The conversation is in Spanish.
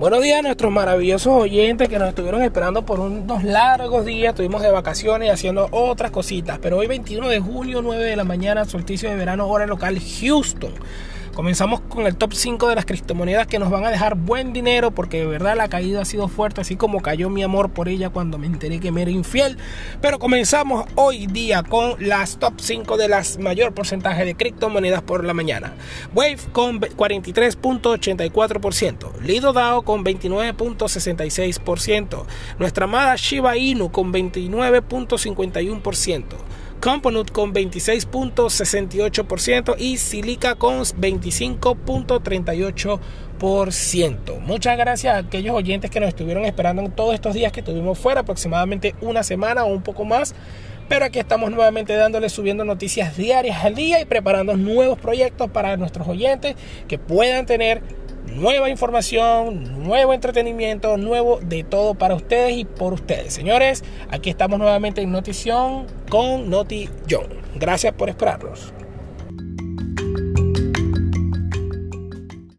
Buenos días a nuestros maravillosos oyentes que nos estuvieron esperando por unos largos días. Estuvimos de vacaciones y haciendo otras cositas. Pero hoy 21 de julio, 9 de la mañana, solsticio de verano, hora local Houston. Comenzamos con el top 5 de las criptomonedas que nos van a dejar buen dinero porque de verdad la caída ha sido fuerte, así como cayó mi amor por ella cuando me enteré que me era infiel. Pero comenzamos hoy día con las top 5 de las mayor porcentaje de criptomonedas por la mañana. Wave con 43.84%, Lido DAO con 29.66%, nuestra amada Shiba Inu con 29.51%. Component con 26.68% y Silica con 25.38%. Muchas gracias a aquellos oyentes que nos estuvieron esperando en todos estos días que estuvimos fuera, aproximadamente una semana o un poco más. Pero aquí estamos nuevamente dándoles, subiendo noticias diarias al día y preparando nuevos proyectos para nuestros oyentes que puedan tener nueva información, nuevo entretenimiento, nuevo de todo para ustedes y por ustedes. Señores, aquí estamos nuevamente en Notición con Noti John. Gracias por esperarnos.